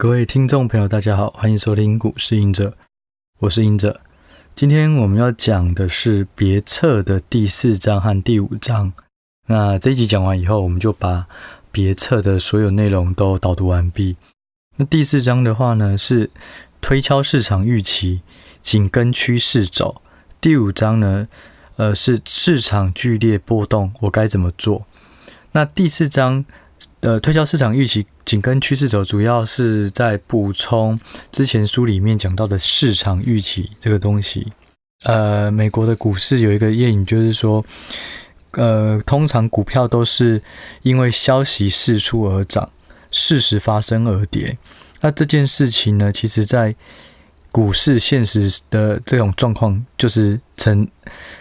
各位听众朋友，大家好，欢迎收听股市隐者，我是隐者。今天我们要讲的是别册的第四章和第五章。那这一集讲完以后，我们就把别册的所有内容都导读完毕。那第四章的话呢，是推敲市场预期，紧跟趋势走。第五章呢，呃，是市场剧烈波动，我该怎么做？那第四章。呃，推销市场预期，紧跟趋势走，主要是在补充之前书里面讲到的市场预期这个东西。呃，美国的股市有一个谚语，就是说，呃，通常股票都是因为消息释出而涨，事实发生而跌。那这件事情呢，其实在股市现实的这种状况就是层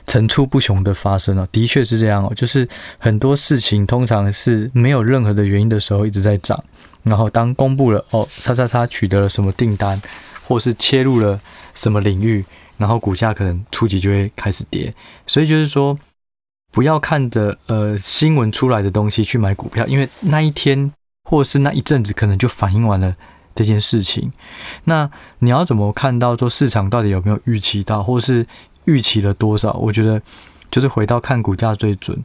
层出不穷的发生了，的确是这样哦。就是很多事情通常是没有任何的原因的时候一直在涨，然后当公布了哦，叉叉叉取得了什么订单，或是切入了什么领域，然后股价可能初级就会开始跌。所以就是说，不要看着呃新闻出来的东西去买股票，因为那一天或是那一阵子可能就反映完了。这件事情，那你要怎么看到说市场到底有没有预期到，或是预期了多少？我觉得就是回到看股价最准。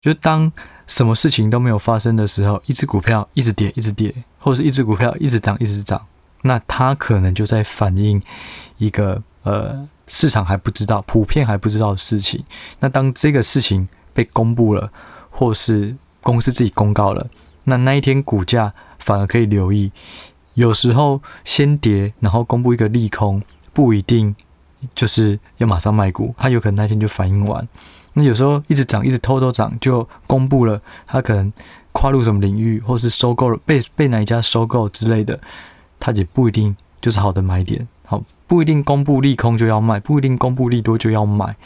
就当什么事情都没有发生的时候，一只股票一直跌，一直跌，或者是一只股票一直涨，一直涨，那它可能就在反映一个呃市场还不知道、普遍还不知道的事情。那当这个事情被公布了，或是公司自己公告了，那那一天股价反而可以留意。有时候先跌，然后公布一个利空，不一定就是要马上卖股，它有可能那天就反应完。那有时候一直涨，一直偷偷涨，就公布了它可能跨入什么领域，或是收购了被被哪一家收购之类的，它也不一定就是好的买点。好，不一定公布利空就要卖，不一定公布利多就要买。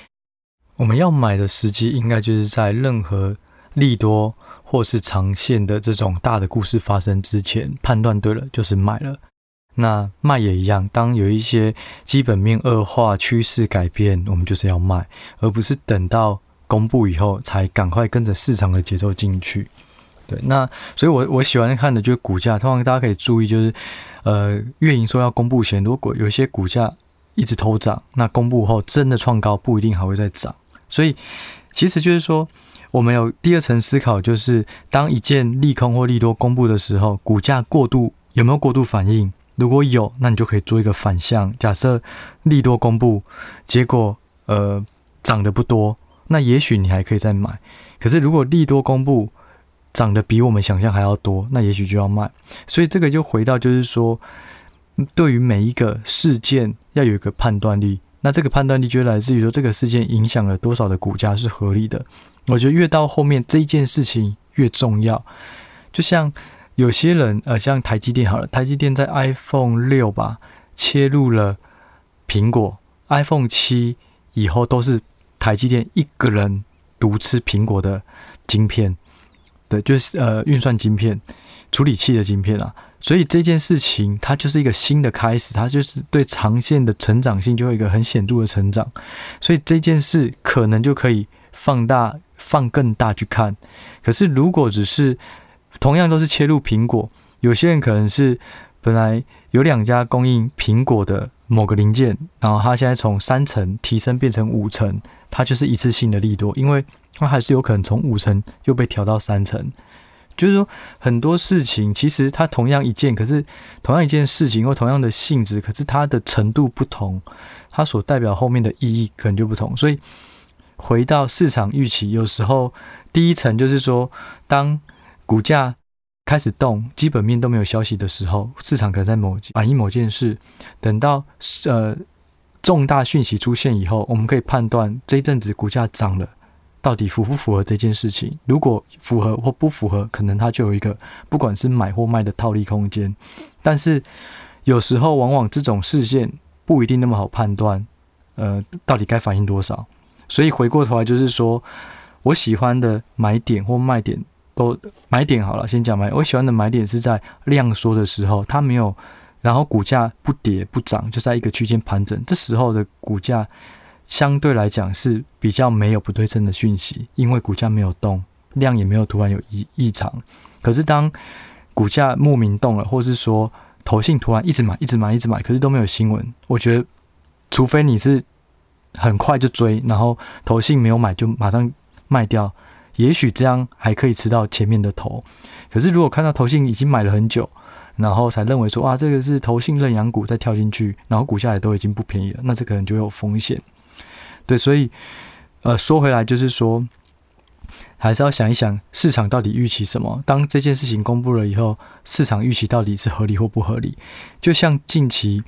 我们要买的时机，应该就是在任何利多。或是长线的这种大的故事发生之前，判断对了就是买了。那卖也一样，当有一些基本面恶化、趋势改变，我们就是要卖，而不是等到公布以后才赶快跟着市场的节奏进去。对，那所以我我喜欢看的就是股价。通常大家可以注意，就是呃，月营收要公布前，如果有一些股价一直偷涨，那公布后真的创高，不一定还会再涨。所以其实就是说。我们有第二层思考，就是当一件利空或利多公布的时候，股价过度有没有过度反应？如果有，那你就可以做一个反向。假设利多公布，结果呃涨得不多，那也许你还可以再买。可是如果利多公布涨得比我们想象还要多，那也许就要卖。所以这个就回到就是说，对于每一个事件要有一个判断力。那这个判断力就来自于说，这个事件影响了多少的股价是合理的。我觉得越到后面这件事情越重要，就像有些人呃，像台积电好了，台积电在 iPhone 六吧切入了苹果，iPhone 七以后都是台积电一个人独吃苹果的晶片，就是呃运算晶片、处理器的晶片啊。所以这件事情它就是一个新的开始，它就是对长线的成长性就有一个很显著的成长。所以这件事可能就可以放大。放更大去看，可是如果只是同样都是切入苹果，有些人可能是本来有两家供应苹果的某个零件，然后它现在从三层提升变成五层，它就是一次性的利多，因为它还是有可能从五层又被调到三层。就是说很多事情其实它同样一件，可是同样一件事情或同样的性质，可是它的程度不同，它所代表后面的意义可能就不同，所以。回到市场预期，有时候第一层就是说，当股价开始动，基本面都没有消息的时候，市场可能在某反映某件事。等到呃重大讯息出现以后，我们可以判断这一阵子股价涨了，到底符不符合这件事情。如果符合或不符合，可能它就有一个不管是买或卖的套利空间。但是有时候往往这种视线不一定那么好判断，呃，到底该反映多少。所以回过头来就是说，我喜欢的买点或卖点都买点好了，先讲买。我喜欢的买点是在量缩的时候，它没有，然后股价不跌不涨，就在一个区间盘整，这时候的股价相对来讲是比较没有不对称的讯息，因为股价没有动，量也没有突然有异异常。可是当股价莫名动了，或是说投信突然一直买，一直买，一直买，可是都没有新闻。我觉得，除非你是很快就追，然后投信没有买就马上卖掉，也许这样还可以吃到前面的头。可是如果看到投信已经买了很久，然后才认为说哇，这个是投信认养股再跳进去，然后股价也都已经不便宜了，那这可能就有风险。对，所以呃，说回来就是说。还是要想一想市场到底预期什么。当这件事情公布了以后，市场预期到底是合理或不合理？就像近期，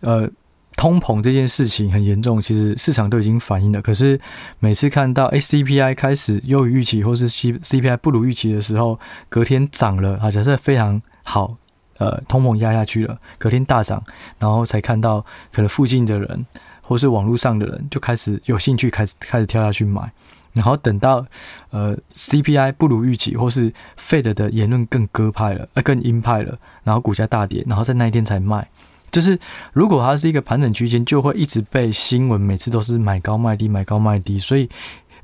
呃，通膨这件事情很严重，其实市场都已经反映了。可是每次看到 CPI 开始优于预期，或是 CPI 不如预期的时候，隔天涨了啊，假设非常好，呃，通膨压下去了，隔天大涨，然后才看到可能附近的人或是网络上的人就开始有兴趣，开始开始跳下去买。然后等到，呃，CPI 不如预期，或是 Fed 的言论更鸽派了，呃，更鹰派了，然后股价大跌，然后在那一天才卖。就是如果它是一个盘整区间，就会一直被新闻每次都是买高卖低，买高卖低。所以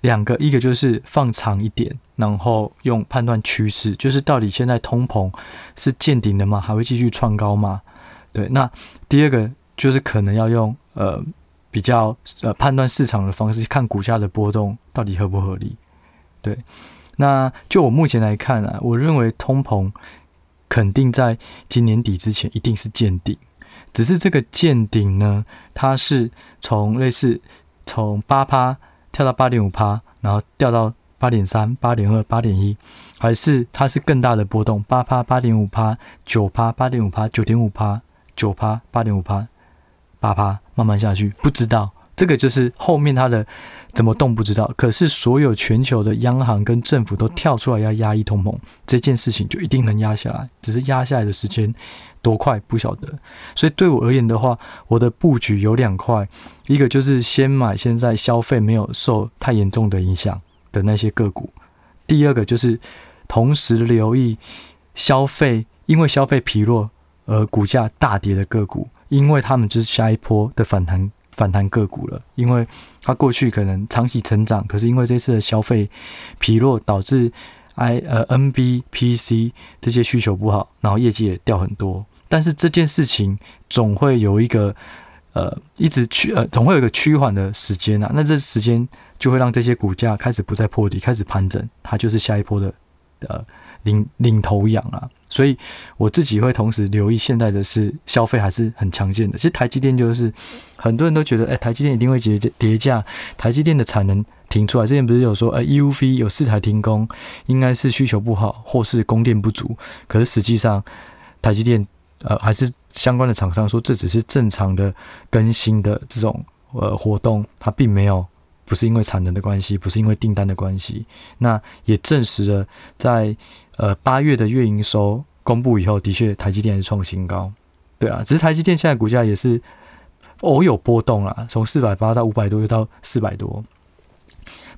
两个，一个就是放长一点，然后用判断趋势，就是到底现在通膨是见顶了吗？还会继续创高吗？对。那第二个就是可能要用呃。比较呃判断市场的方式，看股价的波动到底合不合理。对，那就我目前来看啊，我认为通膨肯定在今年底之前一定是见顶，只是这个见顶呢，它是从类似从八趴跳到八点五趴，然后掉到八点三、八点二、八点一，还是它是更大的波动，八趴、八点五趴、九趴、八点五趴、九点五趴、九趴、八点五趴。八趴慢慢下去，不知道这个就是后面它的怎么动不知道。可是所有全球的央行跟政府都跳出来要压抑通膨，这件事情就一定能压下来，只是压下来的时间多快不晓得。所以对我而言的话，我的布局有两块，一个就是先买现在消费没有受太严重的影响的那些个股，第二个就是同时留意消费因为消费疲弱而股价大跌的个股。因为他们就是下一波的反弹反弹个股了，因为它过去可能长期成长，可是因为这次的消费疲弱，导致 I 呃 NB PC 这些需求不好，然后业绩也掉很多。但是这件事情总会有一个呃一直趋呃总会有一个趋缓的时间啊，那这时间就会让这些股价开始不再破底，开始盘整，它就是下一波的呃领领头羊啊。所以我自己会同时留意现在的是消费还是很强劲的。其实台积电就是很多人都觉得，哎，台积电一定会跌跌价，台积电的产能停出来。之前不是有说，哎，EUV 有四台停工，应该是需求不好或是供电不足。可是实际上，台积电呃还是相关的厂商说，这只是正常的更新的这种呃活动，它并没有不是因为产能的关系，不是因为订单的关系。那也证实了在。呃，八月的月营收公布以后，的确台积电是创新高，对啊，只是台积电现在股价也是偶有波动啦，从四百八到五百多，又到四百多。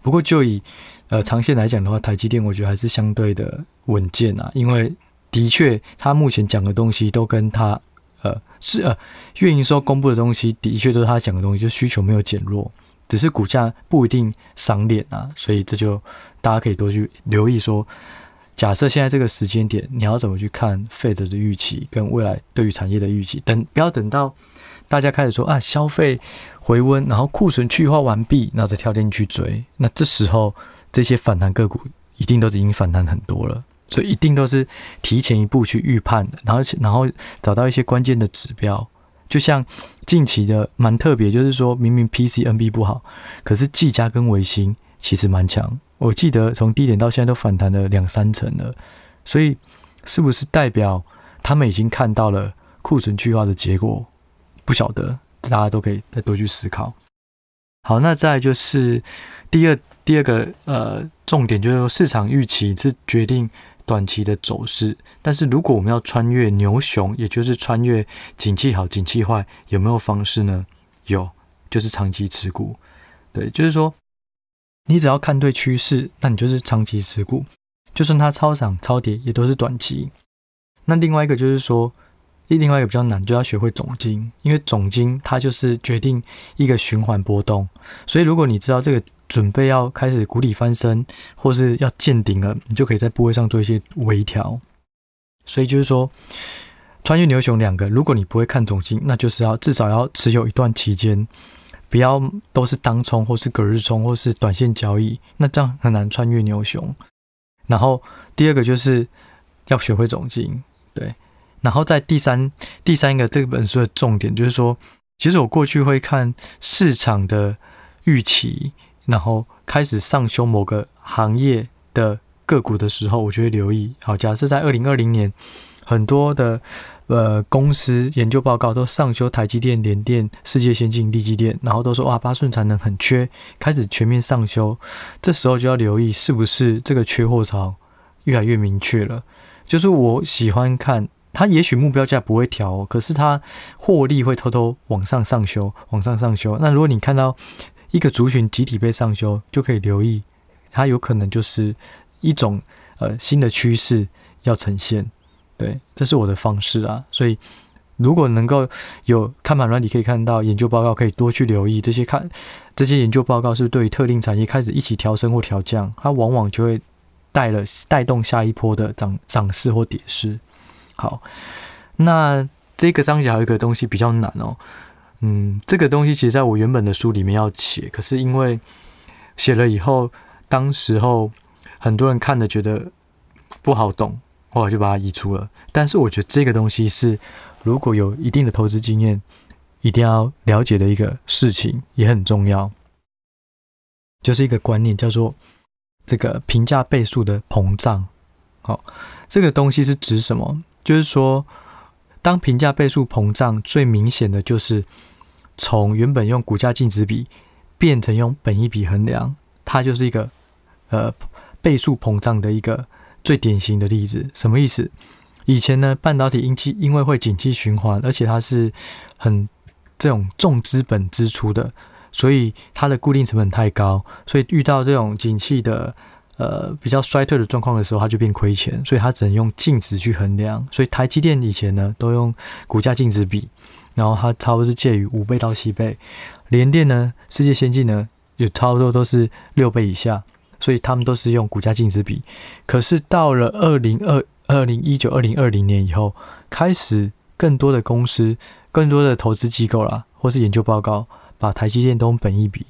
不过就以呃长线来讲的话，台积电我觉得还是相对的稳健啊，因为的确他目前讲的东西都跟他呃是呃月营收公布的东西，的确都是他讲的东西，就需求没有减弱，只是股价不一定赏脸啊，所以这就大家可以多去留意说。假设现在这个时间点，你要怎么去看 Fed 的预期跟未来对于产业的预期？等不要等到大家开始说啊，消费回温，然后库存去化完毕，然后再跳进去追，那这时候这些反弹个股一定都已经反弹很多了，所以一定都是提前一步去预判，然后然后找到一些关键的指标，就像近期的蛮特别，就是说明明 PCNB 不好，可是技嘉跟微星其实蛮强。我记得从低点到现在都反弹了两三成了，所以是不是代表他们已经看到了库存去化的结果？不晓得，大家都可以再多去思考。好，那再就是第二第二个呃重点，就是说市场预期是决定短期的走势，但是如果我们要穿越牛熊，也就是穿越景气好景气坏，有没有方式呢？有，就是长期持股。对，就是说。你只要看对趋势，那你就是长期持股，就算它超涨超跌，也都是短期。那另外一个就是说，另外一个比较难，就要学会总经，因为总经它就是决定一个循环波动。所以如果你知道这个准备要开始谷底翻身，或是要见顶了，你就可以在部位上做一些微调。所以就是说，穿越牛熊两个，如果你不会看总经，那就是要至少要持有一段期间，不要都是当冲或是隔日冲或是短线交易，那这样很难穿越牛熊。然后第二个就是要学会总经，对。然后在第三第三个这本书的重点就是说，其实我过去会看市场的预期，然后开始上修某个行业的个股的时候，我就会留意。好，假设在二零二零年，很多的。呃，公司研究报告都上修台积电、联电、世界先进、力积电，然后都说哇，八寸产能很缺，开始全面上修。这时候就要留意是不是这个缺货潮越来越明确了。就是我喜欢看它，也许目标价不会调，可是它获利会偷偷往上上修，往上上修。那如果你看到一个族群集体被上修，就可以留意它有可能就是一种呃新的趋势要呈现。对，这是我的方式啊。所以，如果能够有看盘软体可以看到研究报告，可以多去留意这些看这些研究报告，是是对于特定产业开始一起调升或调降，它往往就会带了带动下一波的涨涨势或跌势。好，那这个章节还有一个东西比较难哦。嗯，这个东西其实在我原本的书里面要写，可是因为写了以后，当时候很多人看了觉得不好懂。后来就把它移出了，但是我觉得这个东西是如果有一定的投资经验，一定要了解的一个事情，也很重要，就是一个观念，叫做这个评价倍数的膨胀。好，这个东西是指什么？就是说，当评价倍数膨胀，最明显的就是从原本用股价净值比变成用本益比衡量，它就是一个呃倍数膨胀的一个。最典型的例子什么意思？以前呢，半导体因其因为会景气循环，而且它是很这种重资本支出的，所以它的固定成本太高，所以遇到这种景气的呃比较衰退的状况的时候，它就变亏钱，所以它只能用净值去衡量。所以台积电以前呢都用股价净值比，然后它差不多是介于五倍到七倍，联电呢、世界先进呢也差不多都是六倍以下。所以他们都是用股价净值比，可是到了二零二二零一九二零二零年以后，开始更多的公司、更多的投资机构啦，或是研究报告，把台积电都用本益比，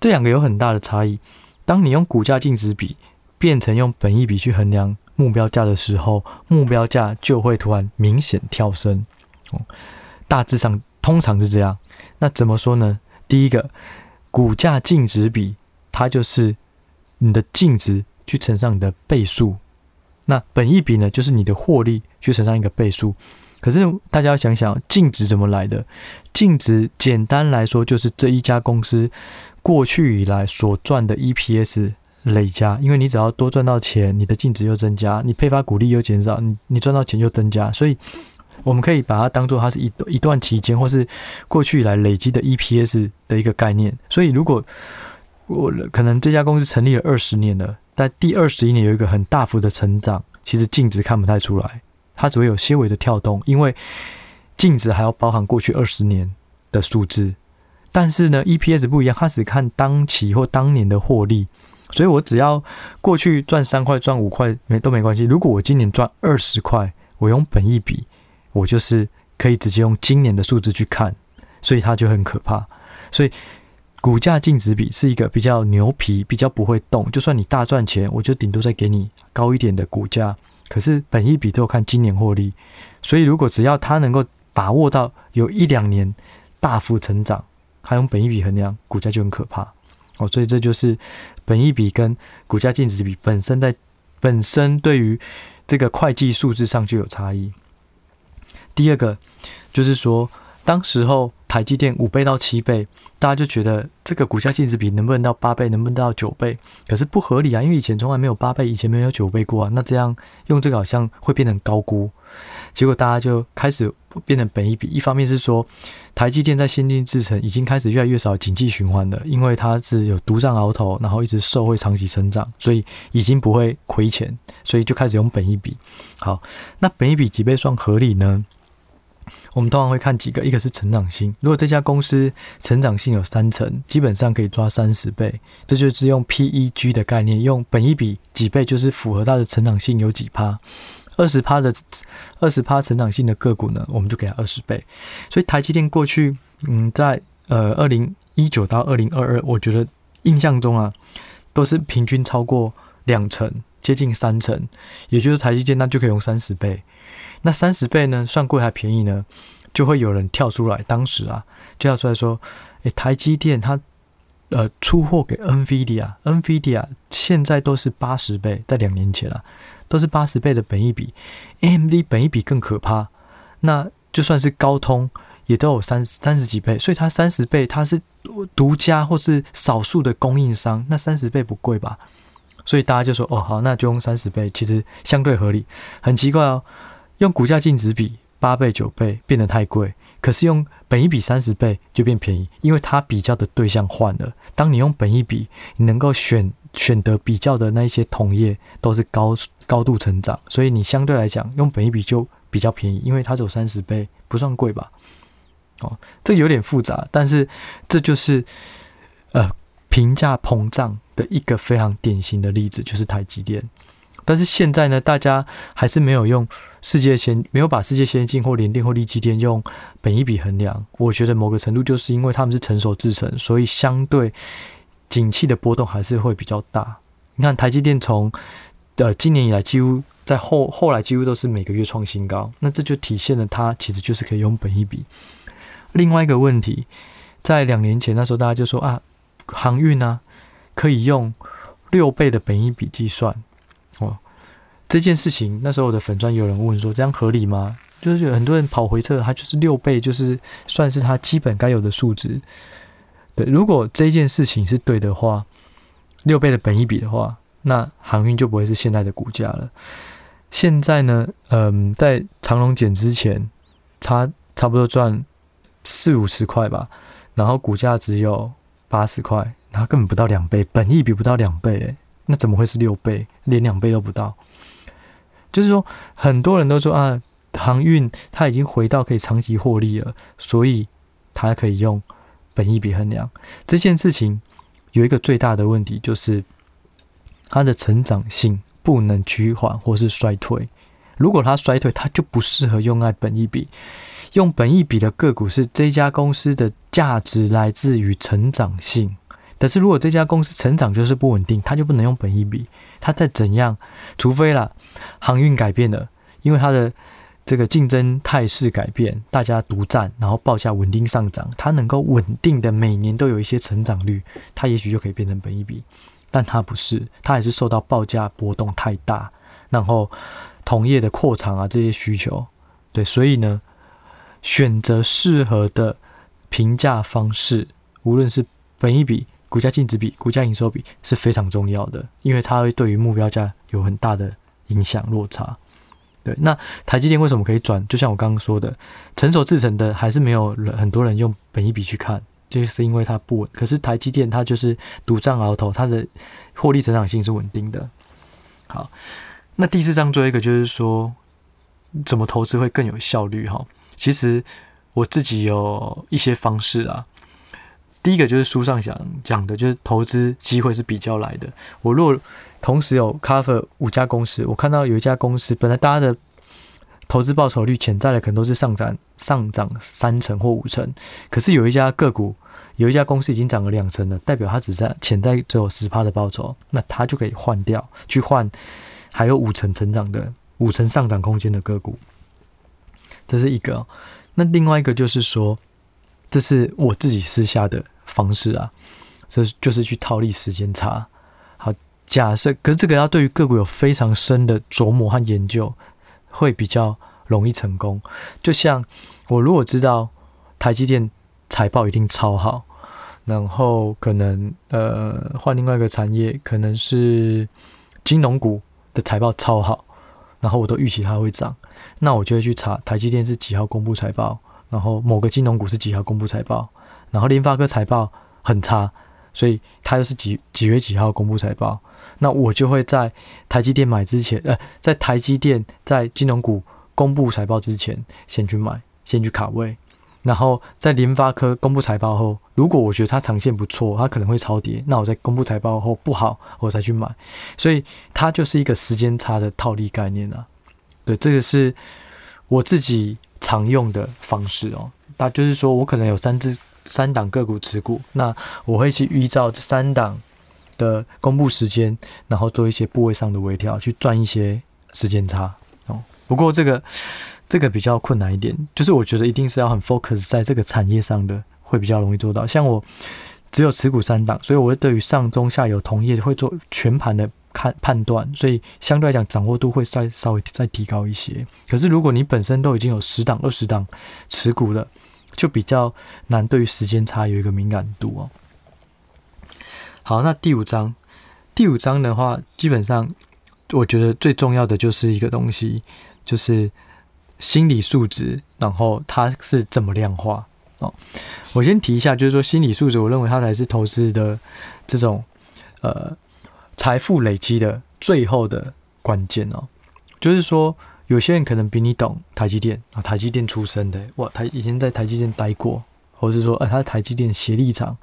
这两个有很大的差异。当你用股价净值比变成用本益比去衡量目标价的时候，目标价就会突然明显跳升。哦，大致上通常是这样。那怎么说呢？第一个，股价净值比它就是。你的净值去乘上你的倍数，那本益比呢，就是你的获利去乘上一个倍数。可是大家要想想，净值怎么来的？净值简单来说就是这一家公司过去以来所赚的 EPS 累加。因为你只要多赚到钱，你的净值又增加，你配发股利又减少，你你赚到钱又增加。所以我们可以把它当做它是一一段期间，或是过去以来累积的 EPS 的一个概念。所以如果我可能这家公司成立了二十年了，但第二十一年有一个很大幅的成长，其实净值看不太出来，它只会有些微的跳动，因为净值还要包含过去二十年的数字。但是呢，EPS 不一样，它只看当期或当年的获利，所以我只要过去赚三块、赚五块没都没关系。如果我今年赚二十块，我用本益比，我就是可以直接用今年的数字去看，所以它就很可怕，所以。股价净值比是一个比较牛皮，比较不会动。就算你大赚钱，我就顶多再给你高一点的股价。可是本益比都看今年获利，所以如果只要他能够把握到有一两年大幅成长，还用本益比衡量，股价就很可怕。哦，所以这就是本益比跟股价净值比本身在本身对于这个会计数字上就有差异。第二个就是说，当时候。台积电五倍到七倍，大家就觉得这个股价净值比能不能到八倍，能不能到九倍？可是不合理啊，因为以前从来没有八倍，以前没有九倍过啊。那这样用这个好像会变成高估，结果大家就开始变成本一比。一方面是说台积电在先进制程已经开始越来越少景气循环了，因为它是有独占鳌头，然后一直受惠长期成长，所以已经不会亏钱，所以就开始用本一比。好，那本一比几倍算合理呢？我们通常会看几个，一个是成长性。如果这家公司成长性有三成，基本上可以抓三十倍，这就是用 PEG 的概念，用本一比几倍就是符合它的成长性有几趴。二十趴的二十趴成长性的个股呢，我们就给它二十倍。所以台积电过去，嗯，在呃二零一九到二零二二，我觉得印象中啊，都是平均超过两成，接近三成，也就是台积电那就可以用三十倍。那三十倍呢，算贵还便宜呢？就会有人跳出来，当时啊，就跳出来说，诶，台积电它呃出货给 NVIDIA，NVIDIA 现在都是八十倍，在两年前啊。都是八十倍的本益比，AMD 本益比更可怕。那就算是高通，也都有三三十几倍。所以它三十倍，它是独家或是少数的供应商，那三十倍不贵吧？所以大家就说，哦，好，那就用三十倍，其实相对合理。很奇怪哦，用股价净值比八倍九倍变得太贵，可是用本一比三十倍就变便宜，因为它比较的对象换了。当你用本一比，你能够选。选择比较的那一些同业都是高高度成长，所以你相对来讲用本一比就比较便宜，因为它只有三十倍，不算贵吧？哦，这有点复杂，但是这就是呃评价膨胀的一个非常典型的例子，就是台积电。但是现在呢，大家还是没有用世界先没有把世界先进或联电或力积电用本一笔衡量。我觉得某个程度就是因为他们是成熟制程，所以相对。景气的波动还是会比较大。你看台积电从呃今年以来，几乎在后后来几乎都是每个月创新高，那这就体现了它其实就是可以用本一笔。另外一个问题，在两年前那时候大家就说啊，航运呢、啊、可以用六倍的本一笔计算哦。这件事情那时候我的粉专有人问说，这样合理吗？就是有很多人跑回测，它就是六倍，就是算是它基本该有的数值。对，如果这件事情是对的话，六倍的本益比的话，那航运就不会是现在的股价了。现在呢，嗯，在长荣减之前，差差不多赚四五十块吧，然后股价只有八十块，它根本不到两倍，本益比不到两倍，那怎么会是六倍？连两倍都不到。就是说，很多人都说啊，航运它已经回到可以长期获利了，所以它可以用。本益比衡量这件事情有一个最大的问题，就是它的成长性不能趋缓或是衰退。如果它衰退，它就不适合用在本益比。用本益比的个股是这家公司的价值来自于成长性，但是如果这家公司成长就是不稳定，它就不能用本益比。它再怎样，除非啦，航运改变了，因为它的。这个竞争态势改变，大家独占，然后报价稳定上涨，它能够稳定的每年都有一些成长率，它也许就可以变成本益比，但它不是，它还是受到报价波动太大，然后同业的扩厂啊这些需求，对，所以呢，选择适合的评价方式，无论是本益比、股价净值比、股价营收比是非常重要的，因为它会对于目标价有很大的影响落差。对，那台积电为什么可以转？就像我刚刚说的，成熟制程的还是没有人很多人用本益比去看，就是因为它不稳。可是台积电它就是独占鳌头，它的获利成长性是稳定的。好，那第四章最后一个就是说，怎么投资会更有效率？哈，其实我自己有一些方式啊。第一个就是书上讲讲的，就是投资机会是比较来的。我若同时有 cover 五家公司，我看到有一家公司，本来大家的投资报酬率潜在的可能都是上涨上涨三成或五成，可是有一家个股，有一家公司已经涨了两成了，代表它只在潜在只有十趴的报酬，那它就可以换掉，去换还有五成成长的五成上涨空间的个股，这是一个。那另外一个就是说，这是我自己私下的方式啊，这就是去套利时间差。好假设，可是这个要对于个股有非常深的琢磨和研究，会比较容易成功。就像我如果知道台积电财报一定超好，然后可能呃换另外一个产业，可能是金融股的财报超好，然后我都预期它会涨，那我就会去查台积电是几号公布财报，然后某个金融股是几号公布财报，然后联发科财报很差，所以它又是几几月几号公布财报。那我就会在台积电买之前，呃，在台积电在金融股公布财报之前，先去买，先去卡位，然后在联发科公布财报后，如果我觉得它长线不错，它可能会超跌，那我在公布财报后不好，我再去买，所以它就是一个时间差的套利概念啊。对，这个是我自己常用的方式哦。那就是说我可能有三只三档个股持股，那我会去依照这三档的公布时间，然后做一些部位上的微调，去赚一些时间差哦。不过这个这个比较困难一点，就是我觉得一定是要很 focus 在这个产业上的，会比较容易做到。像我只有持股三档，所以我会对于上中下游同业会做全盘的看判断，所以相对来讲掌握度会再稍微再提高一些。可是如果你本身都已经有十档、二十档持股了，就比较难对于时间差有一个敏感度哦。好，那第五章，第五章的话，基本上我觉得最重要的就是一个东西，就是心理素质，然后它是怎么量化哦。我先提一下，就是说心理素质，我认为它才是投资的这种呃财富累积的最后的关键哦。就是说，有些人可能比你懂台积电啊，台积电出身的，哇，他以前在台积电待过，或是说，呃，他是台积电协力厂。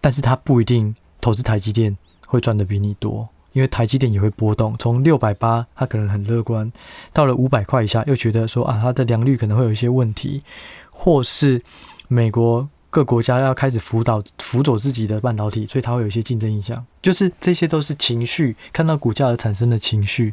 但是他不一定投资台积电会赚得比你多，因为台积电也会波动。从六百八，他可能很乐观，到了五百块以下，又觉得说啊，它的良率可能会有一些问题，或是美国各国家要开始辅导辅佐自己的半导体，所以它会有一些竞争影响。就是这些都是情绪，看到股价而产生的情绪。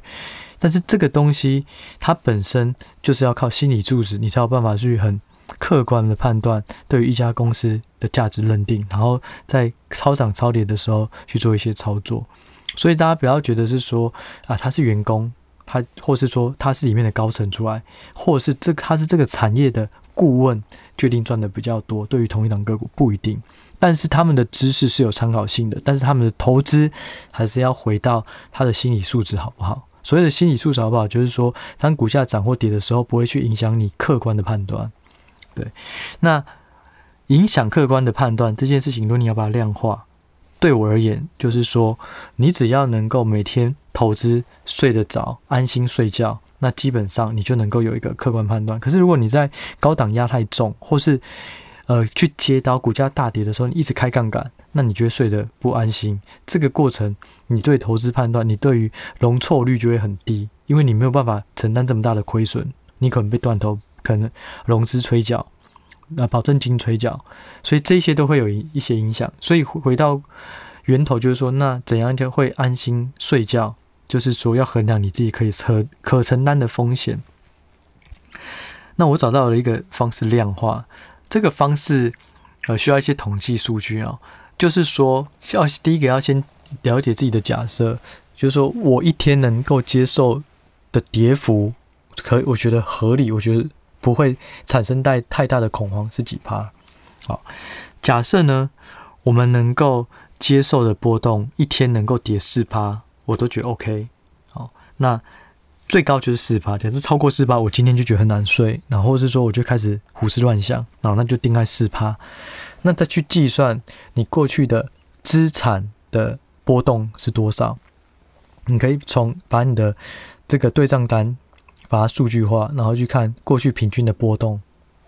但是这个东西它本身就是要靠心理素质，你才有办法去很。客观的判断对于一家公司的价值认定，然后在超涨超跌的时候去做一些操作，所以大家不要觉得是说啊，他是员工，他或是说他是里面的高层出来，或是这他是这个产业的顾问，决定赚的比较多。对于同一档个股不一定，但是他们的知识是有参考性的，但是他们的投资还是要回到他的心理素质好不好？所谓的心理素质好不好，就是说当股价涨或跌的时候，不会去影响你客观的判断。对，那影响客观的判断这件事情，如果你要把它量化，对我而言，就是说，你只要能够每天投资睡得着，安心睡觉，那基本上你就能够有一个客观判断。可是如果你在高档压太重，或是呃去接刀股价大跌的时候，你一直开杠杆，那你觉得睡得不安心，这个过程，你对投资判断，你对于容错率就会很低，因为你没有办法承担这么大的亏损，你可能被断头。可能融资催缴，呃，保证金催缴，所以这些都会有一些影响。所以回到源头，就是说，那怎样就会安心睡觉？就是说，要衡量你自己可以承可承担的风险。那我找到了一个方式量化，这个方式呃需要一些统计数据啊，就是说，要第一个要先了解自己的假设，就是说我一天能够接受的跌幅，可我觉得合理，我觉得。不会产生带太大的恐慌，是几趴？好，假设呢，我们能够接受的波动一天能够跌四趴，我都觉得 OK。好，那最高就是四趴，假设超过四趴，我今天就觉得很难睡，然后是说我就开始胡思乱想，然后那就定在四趴。那再去计算你过去的资产的波动是多少，你可以从把你的这个对账单。把它数据化，然后去看过去平均的波动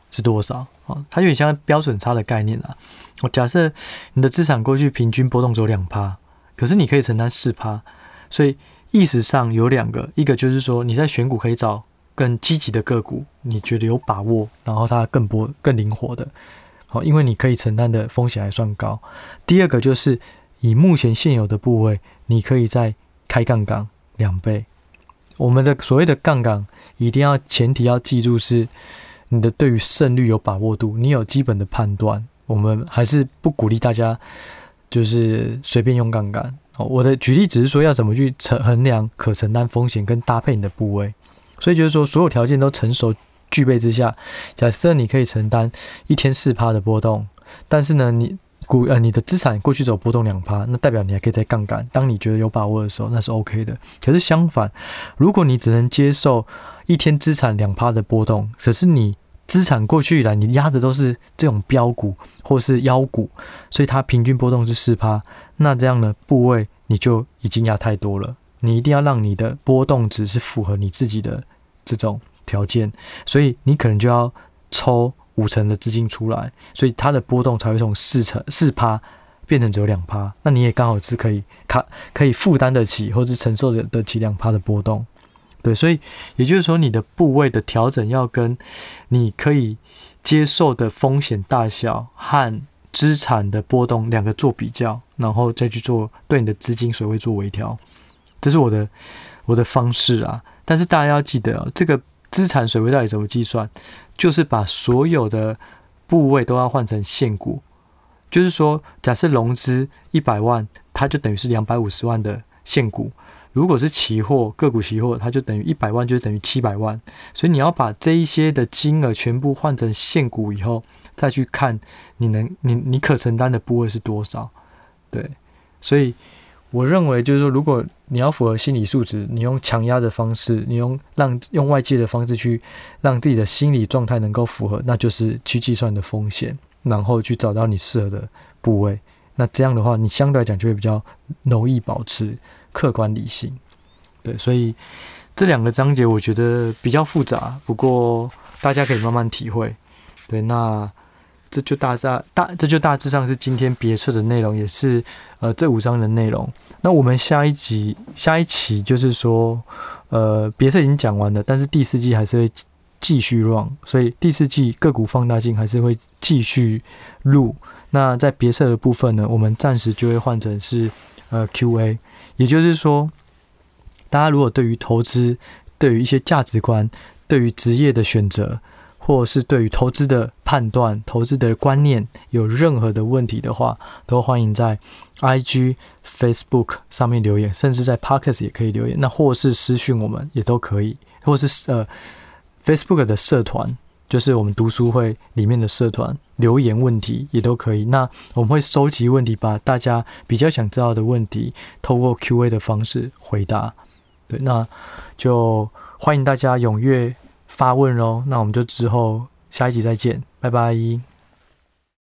是多少啊？它有点像标准差的概念啊。我假设你的资产过去平均波动只有两趴，可是你可以承担四趴，所以意识上有两个，一个就是说你在选股可以找更积极的个股，你觉得有把握，然后它更波更灵活的，好，因为你可以承担的风险还算高。第二个就是以目前现有的部位，你可以再开杠杆两倍。我们的所谓的杠杆，一定要前提要记住是你的对于胜率有把握度，你有基本的判断。我们还是不鼓励大家就是随便用杠杆。我的举例只是说要怎么去承衡量可承担风险跟搭配你的部位。所以就是说，所有条件都成熟具备之下，假设你可以承担一天四趴的波动，但是呢，你。股呃，你的资产过去走波动两趴，那代表你还可以再杠杆。当你觉得有把握的时候，那是 OK 的。可是相反，如果你只能接受一天资产两趴的波动，可是你资产过去以来你压的都是这种标股或是妖股，所以它平均波动是四趴，那这样的部位你就已经压太多了。你一定要让你的波动值是符合你自己的这种条件，所以你可能就要抽。五成的资金出来，所以它的波动才会从四成四趴变成只有两趴。那你也刚好是可以卡可以负担得起，或是承受得得起两趴的波动。对，所以也就是说，你的部位的调整要跟你可以接受的风险大小和资产的波动两个做比较，然后再去做对你的资金水位做微调，这是我的我的方式啊。但是大家要记得哦，这个资产水位到底怎么计算？就是把所有的部位都要换成现股，就是说，假设融资一百万，它就等于是两百五十万的现股。如果是期货个股期货，它就等于一百万，就等于七百万。所以你要把这一些的金额全部换成现股以后，再去看你能你你可承担的部位是多少。对，所以我认为就是说，如果你要符合心理素质，你用强压的方式，你用让用外界的方式去让自己的心理状态能够符合，那就是去计算的风险，然后去找到你适合的部位。那这样的话，你相对来讲就会比较容易保持。客观理性，对，所以这两个章节我觉得比较复杂，不过大家可以慢慢体会。对，那这就大家大，这就大致上是今天别册的内容，也是呃这五章的内容。那我们下一集下一期就是说，呃别册已经讲完了，但是第四季还是会继续 run，所以第四季个股放大镜还是会继续录。那在别册的部分呢，我们暂时就会换成是呃 Q&A。也就是说，大家如果对于投资、对于一些价值观、对于职业的选择，或者是对于投资的判断、投资的观念有任何的问题的话，都欢迎在 IG、Facebook 上面留言，甚至在 Podcast 也可以留言。那或是私讯我们也都可以，或是呃 Facebook 的社团。就是我们读书会里面的社团留言问题也都可以。那我们会收集问题，把大家比较想知道的问题，透过 Q&A 的方式回答。对，那就欢迎大家踊跃发问喽。那我们就之后下一集再见，拜拜。